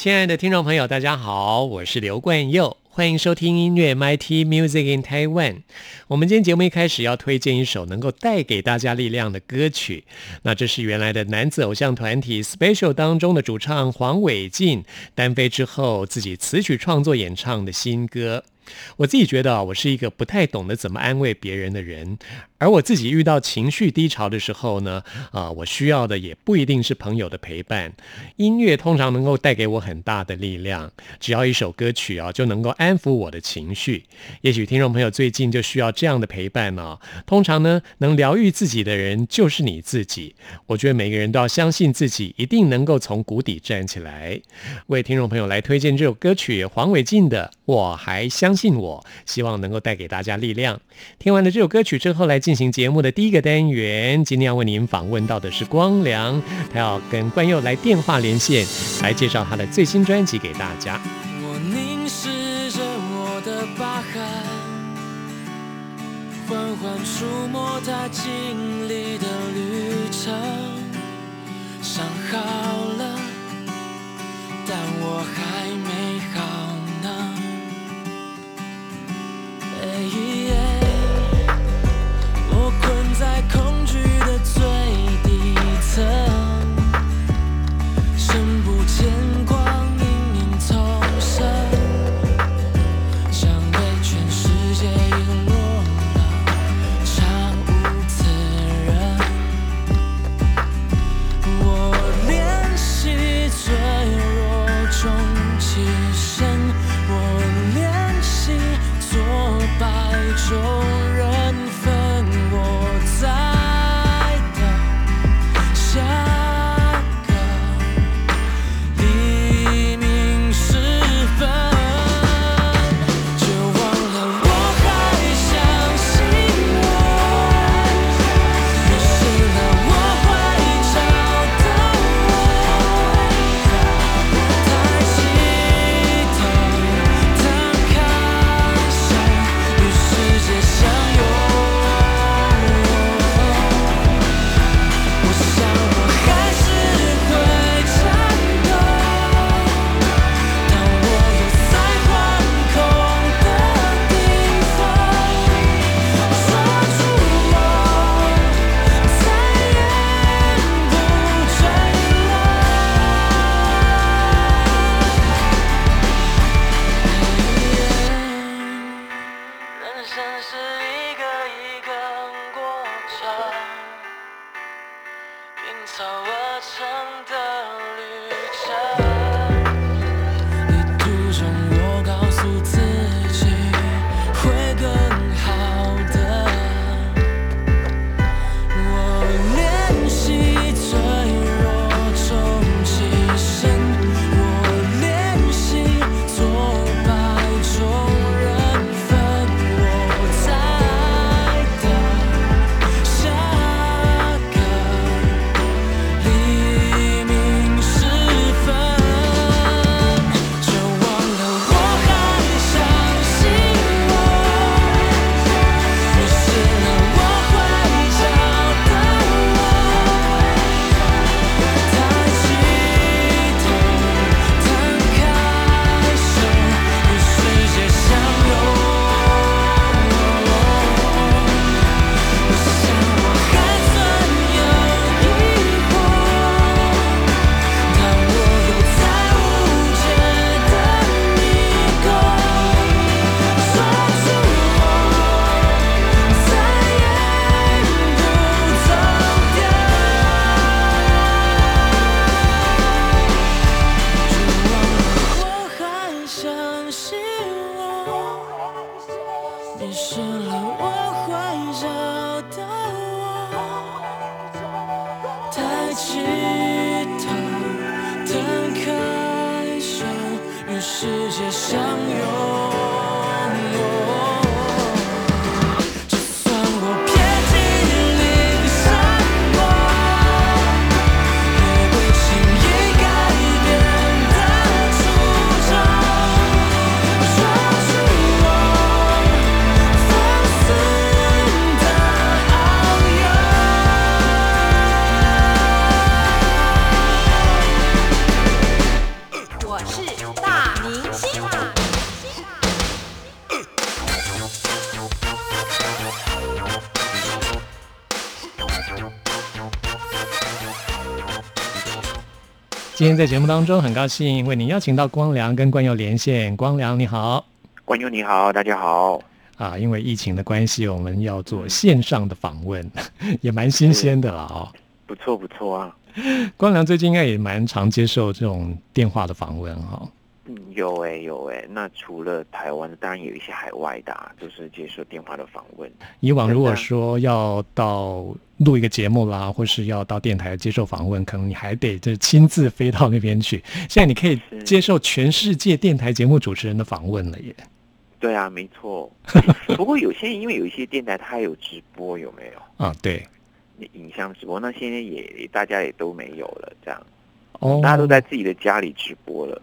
亲爱的听众朋友，大家好，我是刘冠佑，欢迎收听音乐 MIT Music in Taiwan。我们今天节目一开始要推荐一首能够带给大家力量的歌曲，那这是原来的男子偶像团体 Special 当中的主唱黄伟进单飞之后自己词曲创作演唱的新歌。我自己觉得啊，我是一个不太懂得怎么安慰别人的人。而我自己遇到情绪低潮的时候呢，啊，我需要的也不一定是朋友的陪伴，音乐通常能够带给我很大的力量。只要一首歌曲啊，就能够安抚我的情绪。也许听众朋友最近就需要这样的陪伴呢。通常呢，能疗愈自己的人就是你自己。我觉得每个人都要相信自己，一定能够从谷底站起来。为听众朋友来推荐这首歌曲，黄伟晋的《我还相信信我》，希望能够带给大家力量。听完了这首歌曲之后，来进。行节目的第一个单元，今天要为您访问到的是光良，他要跟冠佑来电话连线，来介绍他的最新专辑给大家。我凝视着我的疤痕，缓缓触摸他经历的旅程，伤好了，但我还没这一夜今天在节目当中，很高兴为您邀请到光良跟冠佑连线。光良你好观佑你好，大家好。啊，因为疫情的关系，我们要做线上的访问，也蛮新鲜的了哦。不错不错啊，光良最近应该也蛮常接受这种电话的访问哈、嗯，有哎、有哎、那除了台湾，当然有一些海外的、啊，就是接受电话的访问。以往如果说要到录一个节目啦，或是要到电台接受访问，可能你还得就亲自飞到那边去。现在你可以接受全世界电台节目主持人的访问了耶。对啊，没错。不过有些因为有一些电台它有直播，有没有？啊，对，影像直播，那现在也大家也都没有了，这样，哦，大家都在自己的家里直播了。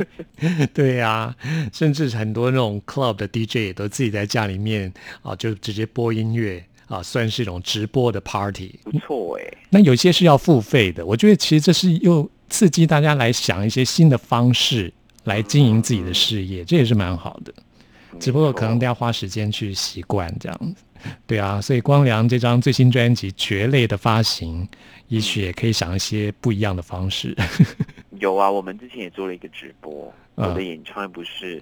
对呀、甚至很多那种 club 的 DJ 也都自己在家里面啊，就直接播音乐啊，算是一种直播的 party。不错哎、那有些是要付费的，我觉得其实这是又刺激大家来想一些新的方式来经营自己的事业，这也是蛮好的。只不过可能都要花时间去习惯这样子。对啊，所以光良这张最新专辑《蕨类》的发行，也许也可以想一些不一样的方式。有啊，我们之前也做了一个直播，嗯我的演唱会不是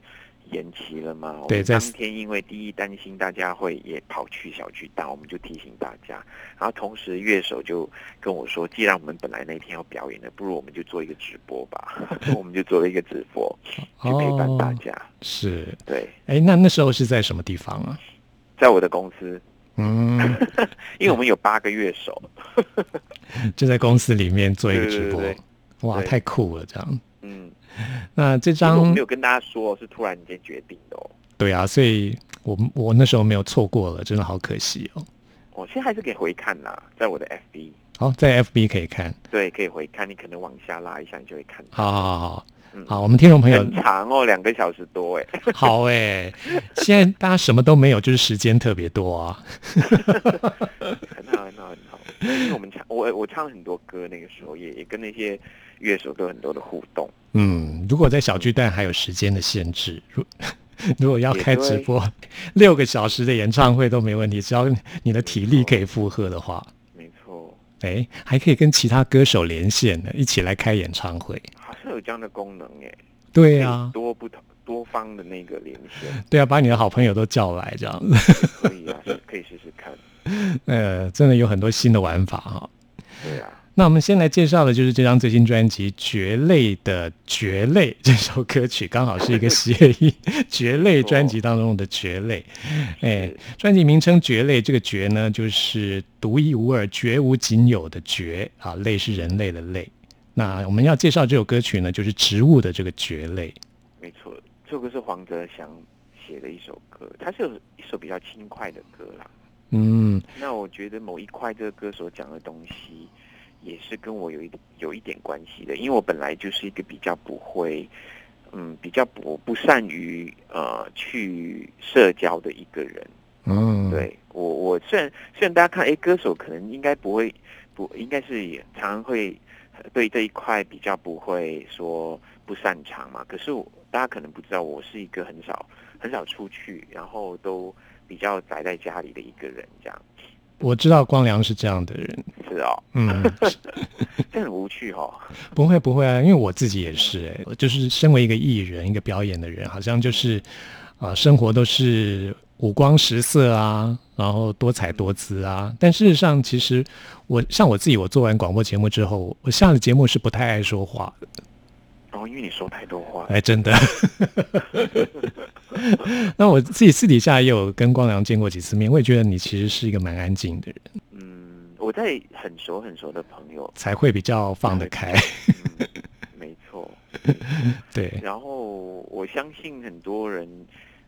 延期了吗？对在当天因为第一担心大家会也跑去小巨蛋，我们就提醒大家，然后同时乐手就跟我说，既然我们本来那天要表演的，不如我们就做一个直播吧，我们就做了一个直播去陪伴大家。是，对，哎，那那时候是在什么地方啊？在我的公司，嗯，因为我们有八个乐手，就在公司里面做一个直播，对对哇，太酷了！这样，嗯，那这其实我张没有跟大家说，是突然间决定的哦。对啊，所以我我那时候没有错过了，真的好可惜哦。我现在还是可以回看啦，在我的 FB，好，在 FB 可以看，对，可以回看，你可能往下拉一下，你就会看到。好好好好嗯好，我们听众朋友很长哦，两个小时多哎。好哎，现在大家什么都没有，就是时间特别多啊。很好，很好，很好。因为我们唱，我我唱很多歌，那个时候也也跟那些乐手都有很多的互动。嗯，如果在小巨蛋还有时间的限制，如 如果要也开直播六个小时的演唱会都没问题，只要你的体力可以负荷的话，没错，哎，还可以跟其他歌手连线呢，一起来开演唱会。好像有这样的功能哎。对啊，多不同多方的那个连线，对啊，把你的好朋友都叫来，这样子，可以啊，可以试试看。呃，真的有很多新的玩法哈。对啊，那我们先来介绍的就是这张最新专辑《蕨类》的《蕨类》这首歌曲，刚好是一个谐音，《蕨类》专辑当中的《蕨类》。哎是，专辑名称《蕨类》，这个“蕨”呢，就是独一无二、绝无仅有的“蕨”啊，类是人类的“类”。那我们要介绍这首歌曲呢，就是植物的这个“蕨类没错，这首歌是黄泽祥写的一首歌，它是有一首比较轻快的歌啦。”。嗯，那我觉得某一块这个歌手讲的东西，也是跟我有一有一点关系的，因为我本来就是一个比较不会，嗯，比较不不善于呃去社交的一个人。嗯，，对我我虽然虽然大家看，哎，歌手可能应该不会不应该是也常常会呃对这一块比较不会说不擅长嘛，可是我大家可能不知道，我是一个很少很少出去，然后都比较宅在家里的一个人，这样我知道光良是这样的人。是哦，嗯，这很无趣哦。不会不会啊，因为我自己也是、哎，就是身为一个艺人、一个表演的人，好像就是啊、呃生活都是五光十色啊，然后多彩多姿啊。但事实上，其实我像我自己，我做完广播节目之后，我下了节目是不太爱说话的。哦，因为你说太多话。哎，真的。那我自己私底下也有跟光良见过几次面，我也觉得你其实是一个蛮安静的人，嗯，我在很熟很熟的朋友，才会比较放得开。嗯，没错。对，然后我相信很多人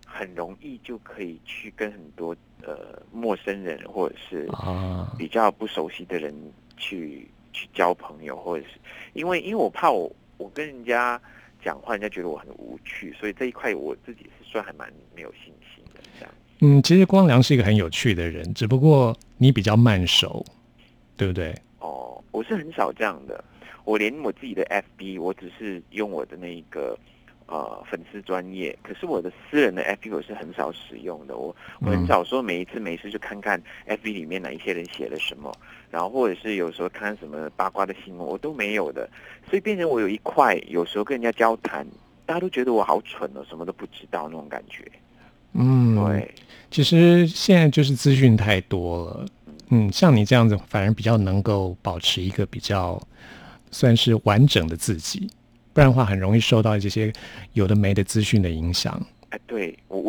很容易就可以去跟很多呃陌生人或者是啊，比较不熟悉的人去去交朋友，或者是因为因为我怕我我跟人家讲话，人家觉得我很无趣，所以这一块我自己是算还蛮没有信心的这样。嗯，其实光良是一个很有趣的人，只不过你比较慢熟，对不对？哦，我是很少这样的，我连我自己的 FB，我只是用我的那个呃粉丝专业，可是我的私人的 FB 我是很少使用的，我我很嗯少说每一次没事就看看 FB 里面哪一些人写了什么，然后或者是有时候看看什么八卦的新闻，我都没有的，所以变成我有一块有时候跟人家交谈，大家都觉得我好蠢哦，什么都不知道那种感觉，嗯，对。其实现在就是资讯太多了，嗯，像你这样子，反而比较能够保持一个比较算是完整的自己，不然的话很容易受到这些有的没的资讯的影响。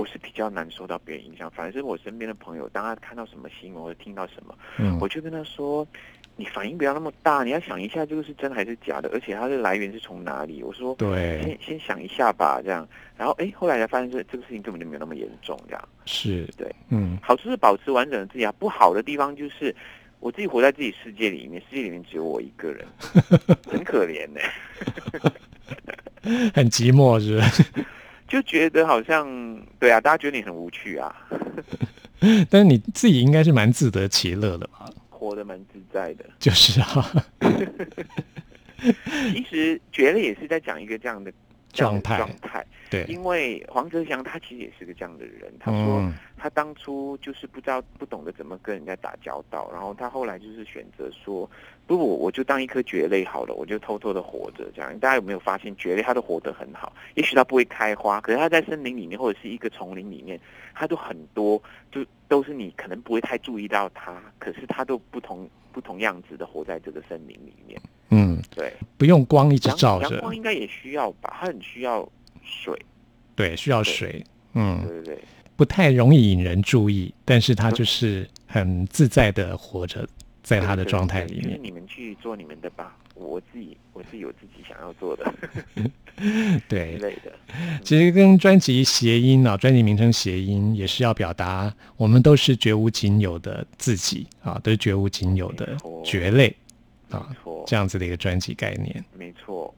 哎，对我我是比较难受到别人影响，反而是我身边的朋友，当他看到什么新闻或者听到什么，嗯我就跟他说，你反应不要那么大，你要想一下这个是真还是假的，而且它的来源是从哪里。我说，对先，先想一下吧，这样。然后哎，后来才发现这这个事情根本就没有那么严重，这样。是，对，嗯，好处是保持完整的自己啊，不好的地方就是我自己活在自己世界里面，世界里面只有我一个人，很可怜呢、很寂寞，是不是？就觉得好像对啊，大家觉得你很无趣啊，但是你自己应该是蛮自得其乐的吧？活得蛮自在的。就是啊，其实觉得也是在讲一个这样的这样的状态状态，对，因为黄泽祥他其实也是个这样的人，他说嗯，他当初就是不知道不懂得怎么跟人家打交道，然后他后来就是选择说，不我我就当一颗蕨类好了，我就偷偷的活着这样。大家有没有发现蕨类它都活得很好？也许它不会开花，可是它在森林里面或者是一个丛林里面，它都很多，就都是你可能不会太注意到它，可是它都不同不同样子的活在这个森林里面。嗯，对，不用光一直照着阳光，应该也需要吧？它很需要水，对，需要水，嗯，对对对。不太容易引人注意，但是它就是很自在的活着在他的状态里面。你们去做你们的吧，我自己我自己有自己想要做的 对之，类的。其实跟专辑谐音啊，专辑名称谐音也是要表达我们都是绝无仅有的自己啊，都是绝无仅有的蕨类没啊，错，这样子的一个专辑概念。没错。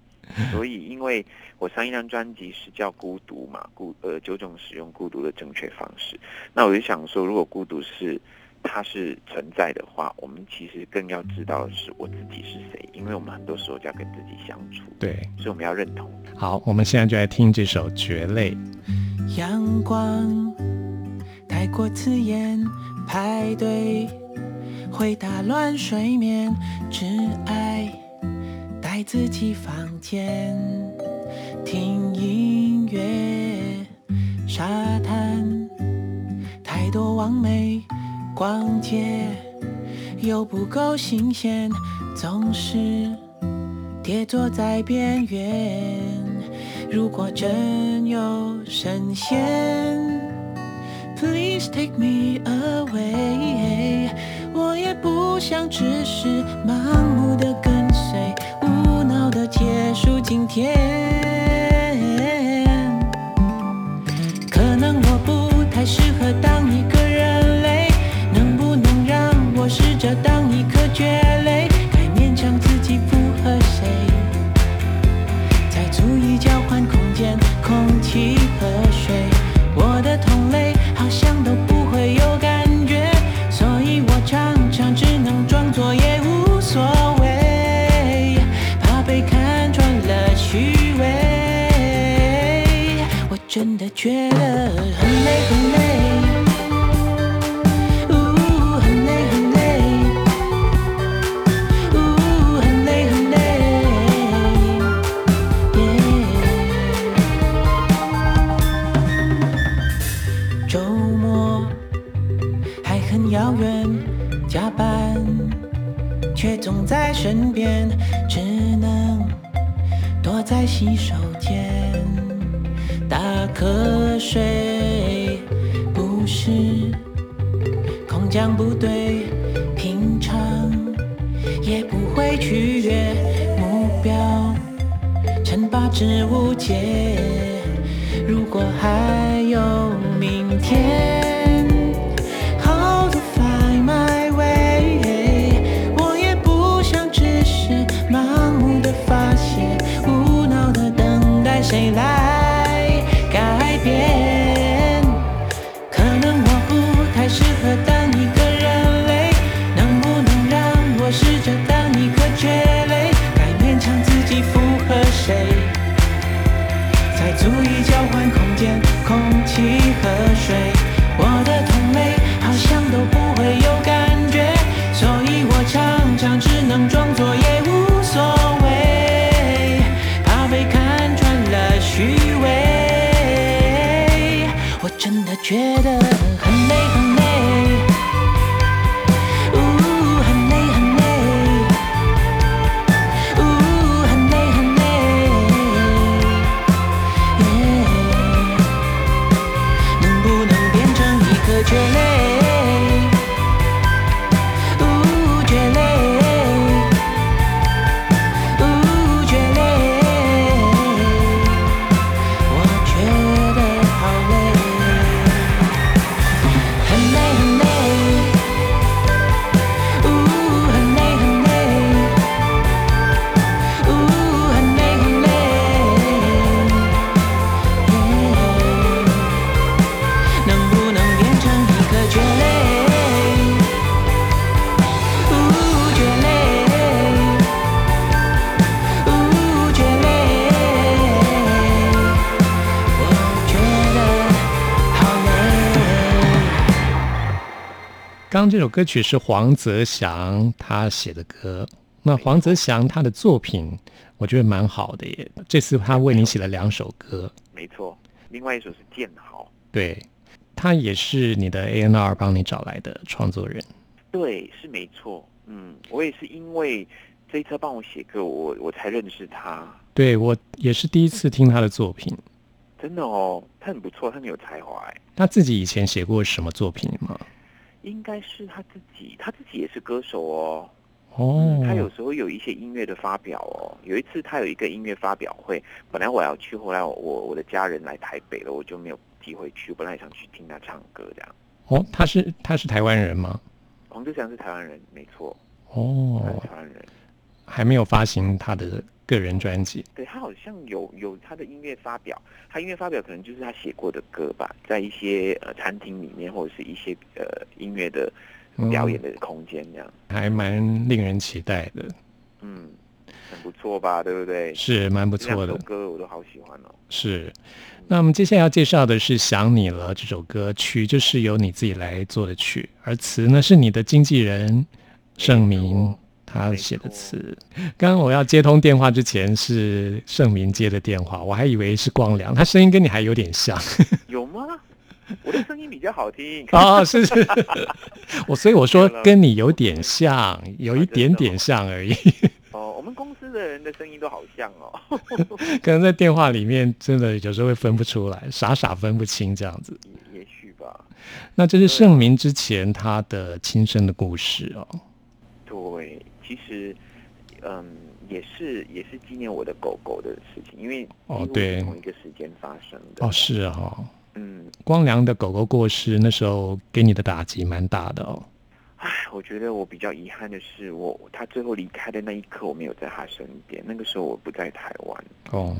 所以，因为我上一张专辑是叫《孤独》嘛，孤呃九种使用孤独的正确方式。那我就想说，如果孤独是它是存在的话，我们其实更要知道的是我自己是谁，因为我们很多时候就要跟自己相处，对，所以我们要认同。好，我们现在就来听这首《蕨类》。阳光太过刺眼，排队会打乱睡眠，只爱待自己房间，听音乐，沙滩太多完美，逛街又不够新鲜，总是跌坐在边缘。如果真有神仙，Please take me away。我也不想只是盲目的跟随，无脑的结束今天。可能我不太适合当一个谁来改变。可能我不太适合当一个人类，能不能让我试着当一个蕨类？该勉强自己符合谁？才足以交换空间、空气和水。觉得这首歌曲是黄泽祥他写的歌。那黄泽祥他的作品，我觉得蛮好的耶。这次他为你写了两首歌，没错。另外一首是《剑豪对，他也是你的 A N R 帮你找来的创作人。》，对，是没错。嗯，我也是因为这一次帮我写歌，我我才认识他。对我也是第一次听他的作品。真的哦，他很不错，他很有才华哎。他自己以前写过什么作品吗？应该是他自己，他自己也是歌手哦。哦，他有时候有一些音乐的发表哦。有一次他有一个音乐发表会，本来我要去，后来我我的家人来台北了，我就没有机会去。我本来想去听他唱歌这样。哦，他是他是台湾人吗？黄志祥是台湾人，没错，他哦是，台湾人。还没有发行他的个人专辑。对他好像有有他的音乐发表，他音乐发表可能就是他写过的歌吧，在一些呃餐厅里面或者是一些呃音乐的表演的空间这样，还蛮令人期待的，嗯，很不错吧，对不对？是蛮不错的首。歌我都好喜欢哦。是，那我们接下来要介绍的是《想你了》这首歌曲，就是由你自己来做的曲，而词呢是你的经纪人盛明他写的词。刚刚我要接通电话之前是盛明接的电话，我还以为是光良，他声音跟你还有点像 有吗？我的声音比较好听。哦，是是，我所以我说跟你有点像，有一点点像而已，哦，我们公司的人的声音都好像哦。可能在电话里面真的有时候会分不出来，傻傻分不清这样子。也也许吧。那这是盛明之前他的亲身的故事哦。对，其实，嗯，也是也是纪念我的狗狗的事情，因为哦对是同一个时间发生的。哦，是啊、哦，嗯，光良的狗狗过世，那时候给你的打击蛮大的哦。唉，我觉得我比较遗憾的是我，他最后离开的那一刻，我没有在他身边。那个时候我不在台湾，哦，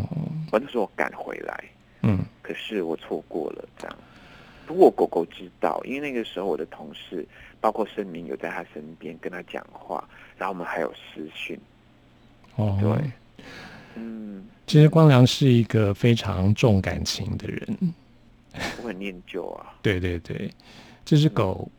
我那时候我赶回来，嗯，可是我错过了这样。不过狗狗知道，因为那个时候我的同事，包括盛明有在他身边跟他讲话，然后我们还有私讯。哦，对，嗯，其实光良是一个非常重感情的人。我很念旧啊。对对对，这只狗，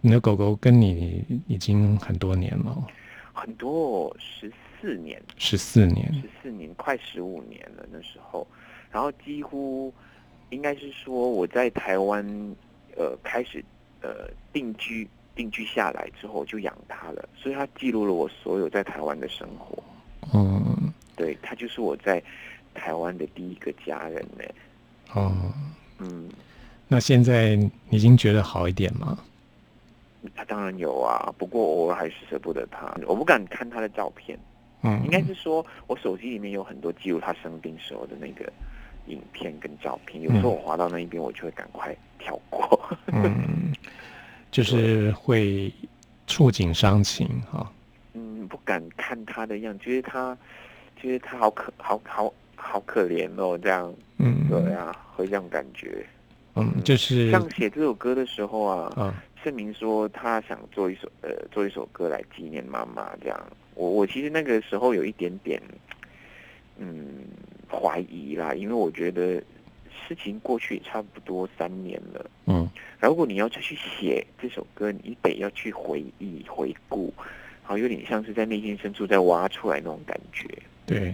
你的狗狗跟你已经很多年了，很多哦十四年，十四年。十四年，快十五年了那时候，然后几乎应该是说我在台湾呃开始呃定居定居下来之后就养它了，所以它记录了我所有在台湾的生活。嗯，对他就是我在台湾的第一个家人呢。哦，嗯，那现在你已经觉得好一点吗？他当然有啊，不过偶尔还是舍不得他，我不敢看他的照片。嗯，应该是说我手机里面有很多记录他生病时候的那个影片跟照片，有时候我滑到那一边，我就会赶快跳过。嗯，就是会触景伤情哈。嗯，不敢看他的样，觉得他觉得他好可好好好可怜哦，这样。嗯，对啊，会这样感觉。嗯，就是像写这首歌的时候啊，啊，盛明说他想做一首呃做一首歌来纪念妈妈，这样。我我其实那个时候有一点点，嗯，怀疑啦，因为我觉得事情过去也差不多三年了，嗯，如果你要再去写这首歌，你得要去回忆回顾，好有点像是在内心深处在挖出来那种感觉，对，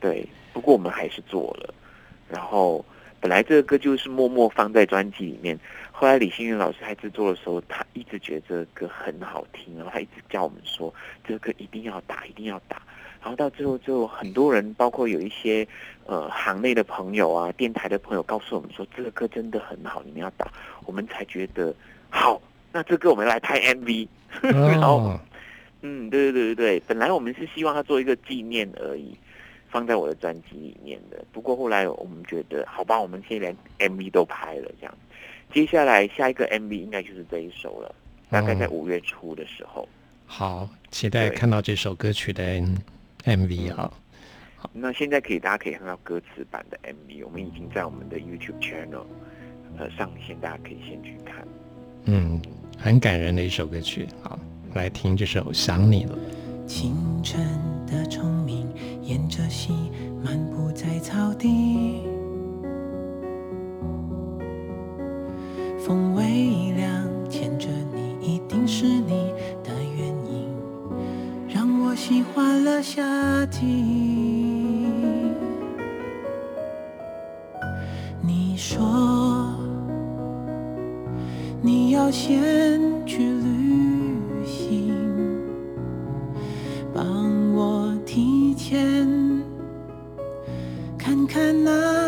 对。不过我们还是做了，然后本来这个歌就是默默放在专辑里面，后来李星云老师在制作的时候，他一直觉得这个歌很好听，然后他一直叫我们说这个歌一定要打，一定要打。然后到最后，就很多人，包括有一些呃行内的朋友啊、电台的朋友，告诉我们说这个歌真的很好，你们要打。我们才觉得好，那这歌我们来拍 MV。然后哦，嗯，对对对对对，本来我们是希望它做一个纪念而已，放在我的专辑里面的。不过后来我们觉得，好吧，我们现在连 MV 都拍了，这样，接下来下一个 MV 应该就是这一首了，大概在哦五月初的时候。好，期待看到这首歌曲的 MV 啊。那现在可以，大家可以看到歌词版的 MV，我们已经在我们的 YouTube channel 呃上线，大家可以先去看。嗯，很感人的一首歌曲。好，来听这首《想你了》。清晨的虫鸣，沿着溪漫步在草地。风微凉，牵着你，一定是你喜欢了夏季。你说你要先去旅行。帮我提前看看那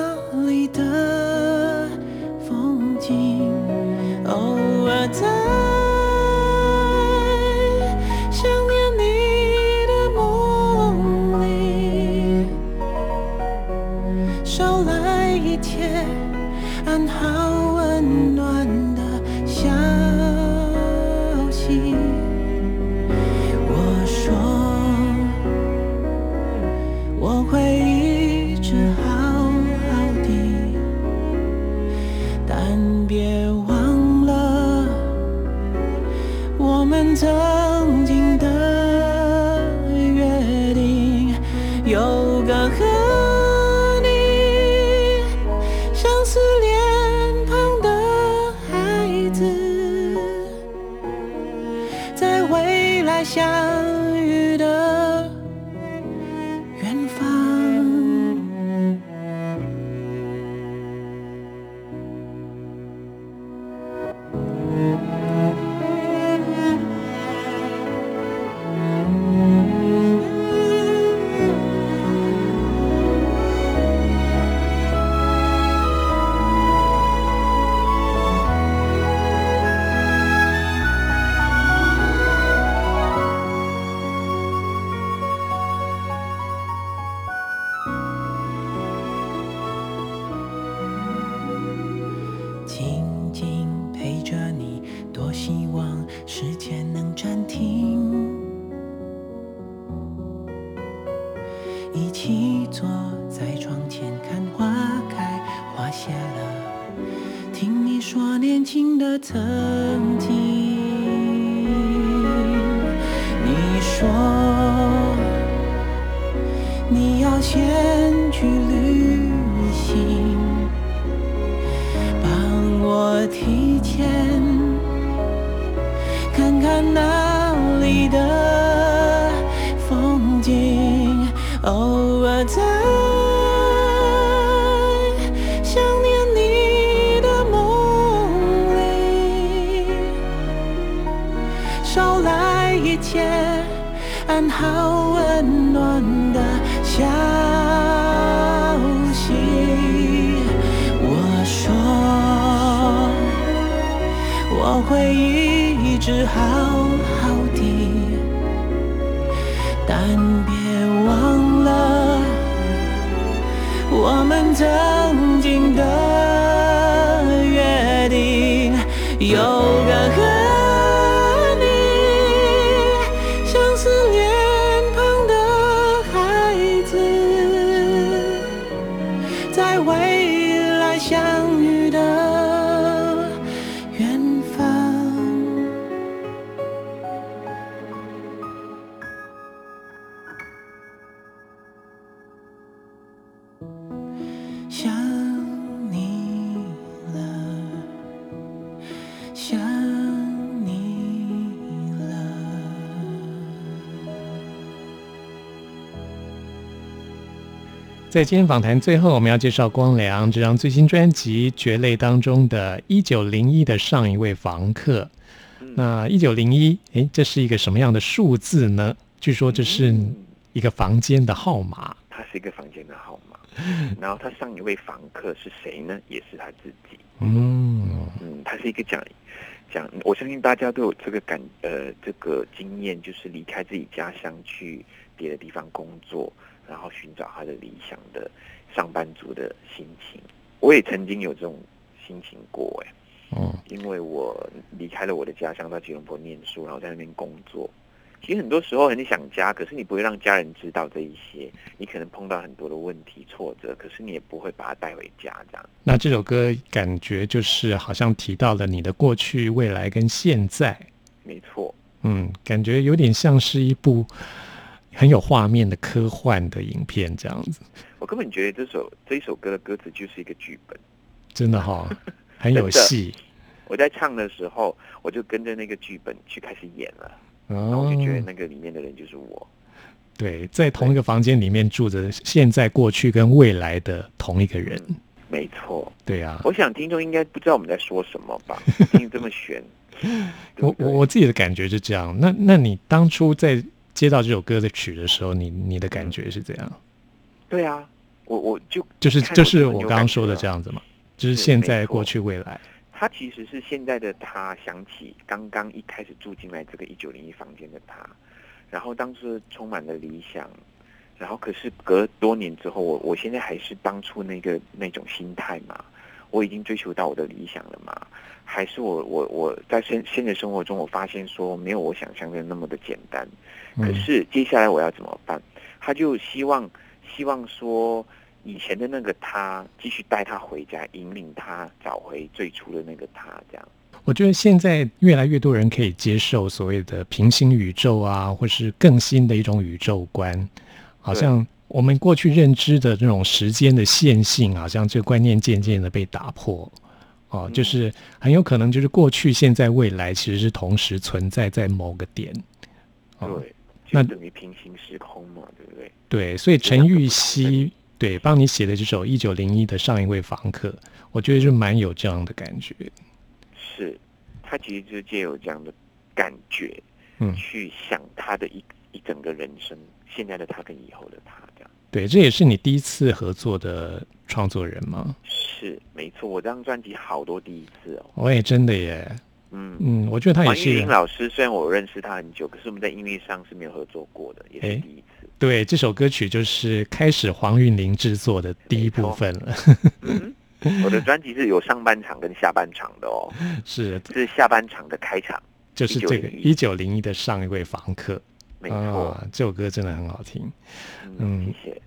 有在今天访谈最后，我们要介绍光良这张最新专辑《蕨类》当中的一九零一的上一位房客。那一九零一，诶，这是一个什么样的数字呢？据说这是一个房间的号码。它是一个房间的号码，然后他上一位房客是谁呢？也是他自己。嗯，嗯，他是一个讲讲，我相信大家都有这个感呃这个经验，就是离开自己家乡去别的地方工作，然后寻找他的理想的上班族的心情。我也曾经有这种心情过，哎，嗯，因为我离开了我的家乡到吉隆坡念书，然后在那边工作。其实很多时候很想家，可是你不会让家人知道这一些，你可能碰到很多的问题挫折，可是你也不会把它带回家这样。那这首歌感觉就是好像提到了你的过去、未来跟现在。没错，嗯，感觉有点像是一部很有画面的科幻的影片这样子，我根本觉得这首这一首歌的歌词就是一个剧本。真的哈、很有戏我在唱的时候，我就跟着那个剧本去开始演了，然后哦我就觉得那个里面的人就是我。对，在同一个房间里面住着现在、过去跟未来的同一个人。嗯没错，对啊，我想听众应该不知道我们在说什么吧？听这么悬，我我我自己的感觉是这样。那那你当初在接到这首歌的曲的时候，你你的感觉是怎样？对啊，我我就就是就是我刚刚说的这样子嘛，就是是现在、过去、未来。他其实是现在的他想起刚刚一开始住进来这个一九零一房间的他，然后当时充满了理想，然后可是隔多年之后，我我现在还是当初那个那种心态嘛，我已经追求到我的理想了嘛，还是我我我在现现实生活中，我发现说没有我想象的那么的简单，可嗯，是接下来我要怎么办？他就希望希望说，以前的那个他继续带他回家，引领他找回最初的那个他，这样。我觉得现在越来越多人可以接受所谓的平行宇宙啊，或是更新的一种宇宙观，好像我们过去认知的这种时间的线性，好像这个观念渐渐的被打破。哦，嗯就是很有可能就是过去、现在、未来其实是同时存在在某个点。哦，对，那等于平行时空嘛，对不对？对，所以陈玉子不同熙对帮你写的这首《一九零一》的上一位房客，我觉得就蛮有这样的感觉。是，他其实就借有这样的感觉，嗯去想他的一一整个人生，现在的他跟以后的他，这样。对，这也是你第一次合作的创作人吗？是，没错，我这张专辑好多第一次哦。我也真的耶，嗯，嗯，我觉得他也是。玲老师，虽然我认识他很久，可是我们在音乐上是没有合作过的，也哎是第一次。对这首歌曲就是开始黄韵玲制作的第一部分。了，嗯，我的专辑是有上半场跟下半场的哦，是。是下半场的开场，就是这个一九零一的上一位房客。没错。啊，这首歌真的很好听。嗯，嗯。谢谢。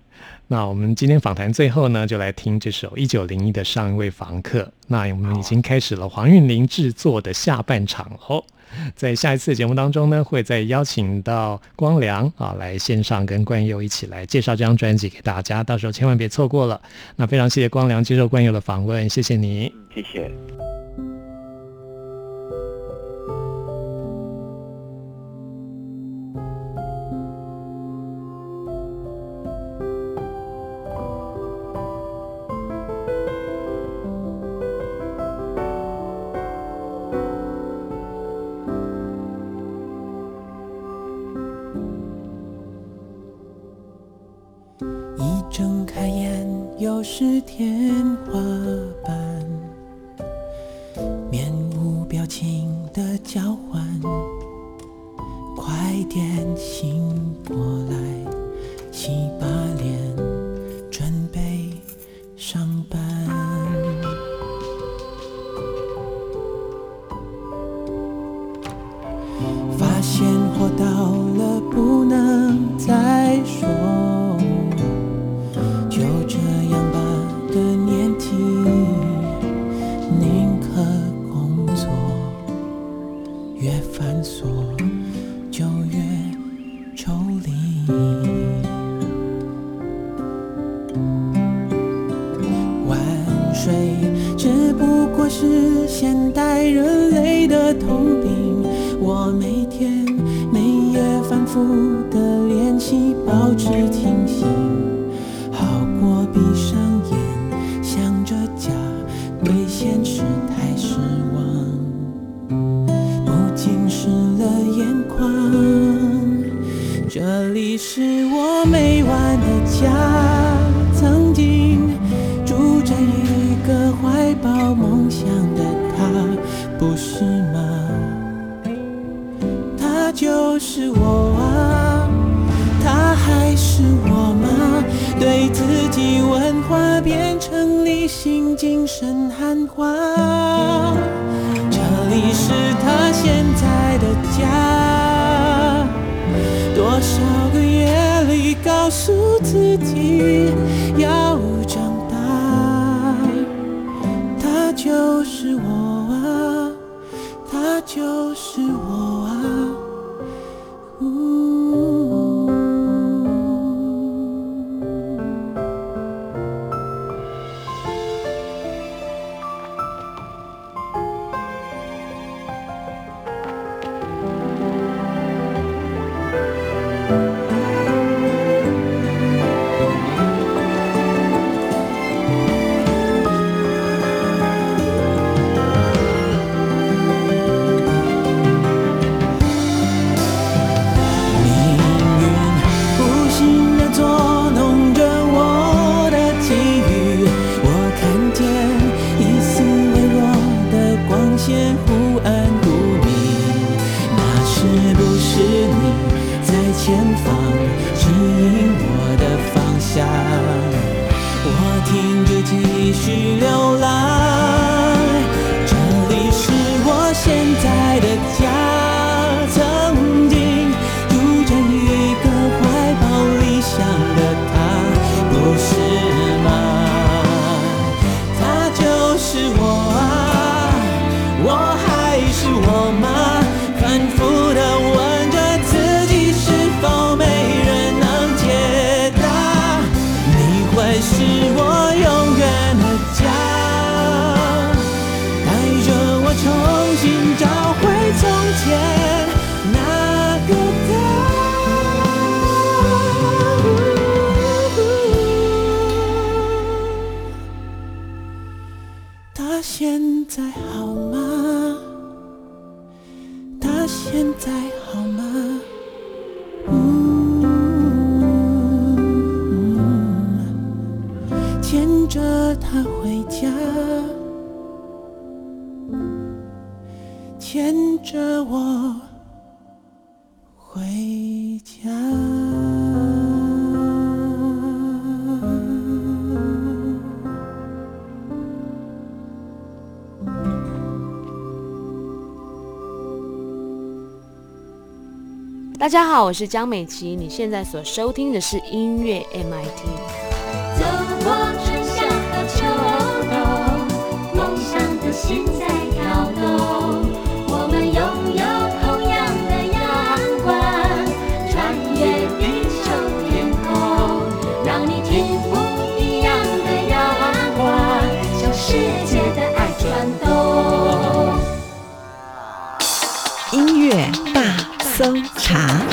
那我们今天访谈最后呢，就来听这首一九零一的上一位房客。那我们已经开始了黄韵玲制作的下半场哦。在下一次节目当中呢，会再邀请到光良啊来线上跟冠佑一起来介绍这张专辑给大家，到时候千万别错过了。那非常谢谢光良接受冠佑的访问，谢谢你。谢谢。回家，牵着我回家。大家好，我是江美琪。你现在所收听的是音乐 MIT。搜查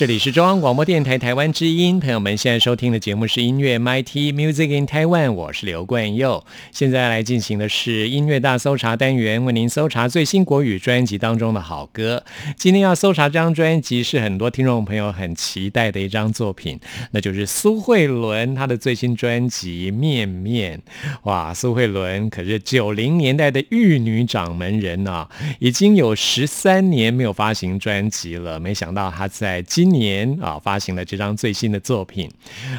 这里是中央广播电台台湾之音，朋友们现在收听的节目是音乐 MIT Music in Taiwan，我是刘冠佑。现在来进行的是音乐大搜查单元，为您搜查最新国语专辑当中的好歌。今天要搜查这张专辑是很多听众朋友很期待的一张作品，那就是苏慧伦她的最新专辑《面面》。哇，苏慧伦可是九零年代的玉女掌门人啊，已经有十三年没有发行专辑了，没想到她在今年啊发行了这张最新的作品。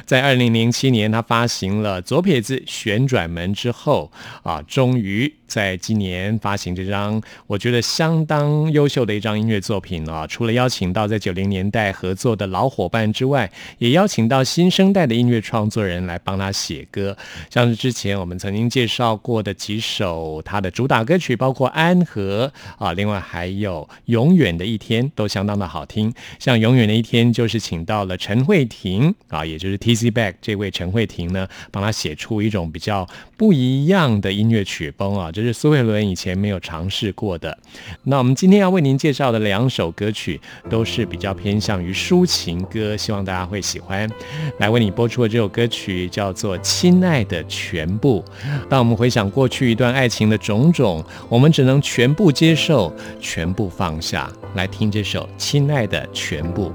在二零零七年，他发行了《左撇子旋转门》之后啊，终于在今年发行这张我觉得相当优秀的一张音乐作品啊。除了邀请到在九零年代合作的老伙伴之外，也邀请到新生代的音乐创作人来帮他写歌，像是之前我们曾经介绍过的几首他的主打歌曲，包括《安和》啊，另外还有《永远的一天》，都相当的好听。像《永远的一天》就是请到了陈慧婷啊，也就是 T C Back 这位陈慧婷呢，帮他写出一种比较不一样的音乐曲风啊，这是苏慧伦以前没有尝试过的。那我们今天要为您介绍的两首歌曲，都是比较偏向于抒情歌，希望大家会喜欢。来为你播出的这首歌曲叫做《亲爱的全部》。当我们回想过去一段爱情的种种，我们只能全部接受，全部放下。来听这首《亲爱的全部》。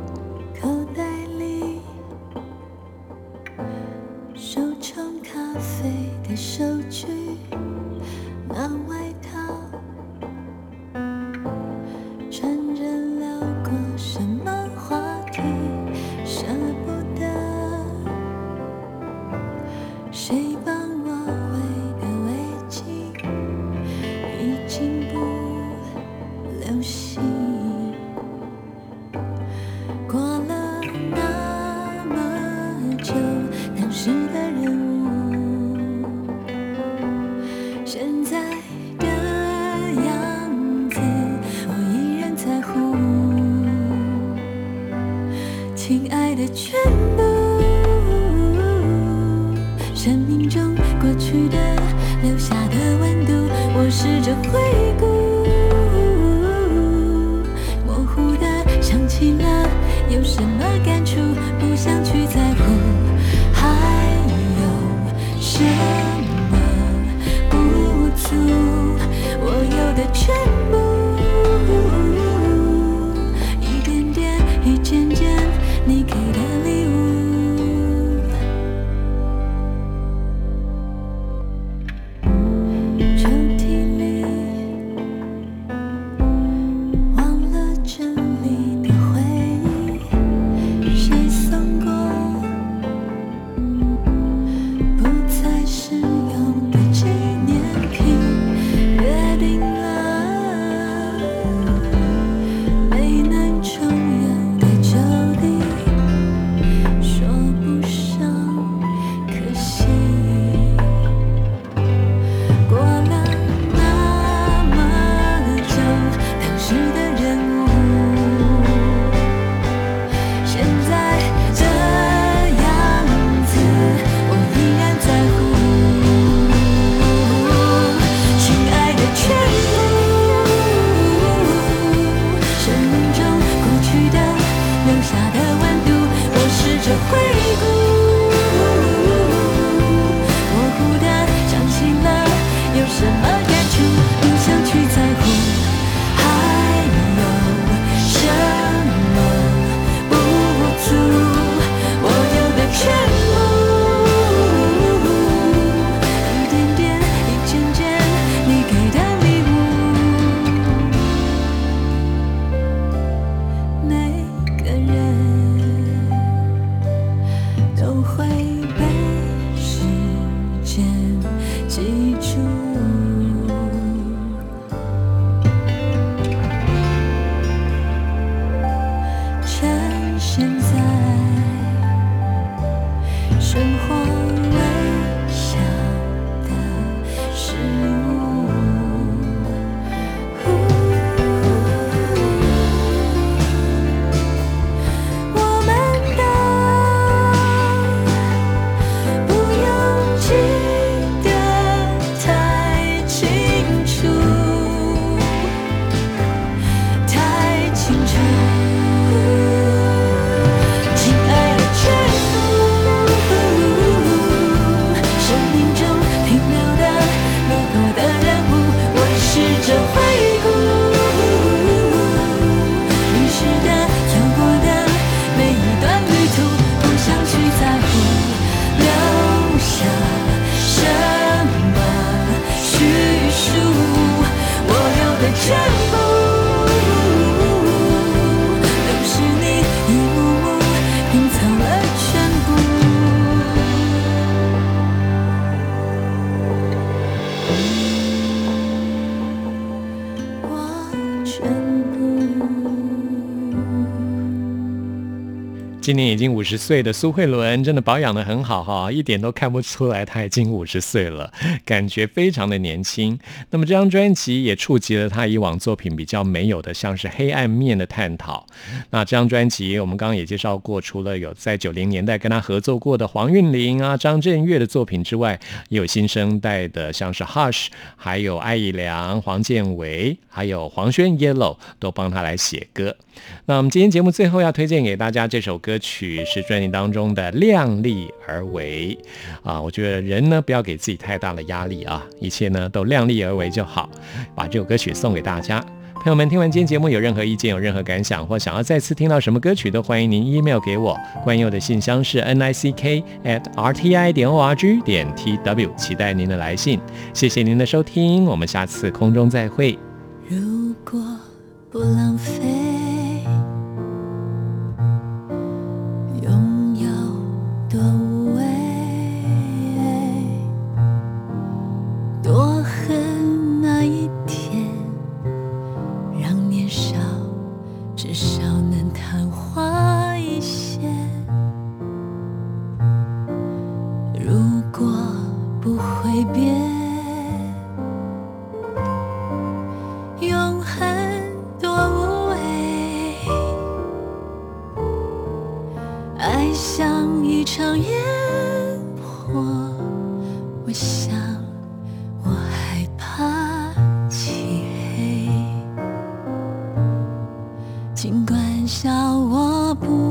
今年已经五十岁的苏慧伦，真的保养的很好哈，一点都看不出来她已经五十岁了，感觉非常的年轻。那么这张专辑也触及了她以往作品比较没有的，像是黑暗面的探讨。那这张专辑我们刚刚也介绍过，除了有在九零年代跟她合作过的黄韵玲啊、张震岳的作品之外，也有新生代的，像是 Hush，还有艾怡良、黄建伟，还有黄轩 Yellow 都帮她来写歌。那我们今天节目最后要推荐给大家这首歌歌曲是专辑当中的《量力而为》啊，我觉得人呢不要给自己太大的压力啊，一切呢都量力而为就好。把这首歌曲送给大家，朋友们听完今天节目有任何意见、有任何感想或想要再次听到什么歌曲，都欢迎您 email 给我。关佑的信箱是 n i c k at r t i 点 o r g 点 t w，期待您的来信。谢谢您的收听，我们下次空中再会。如果不浪费，不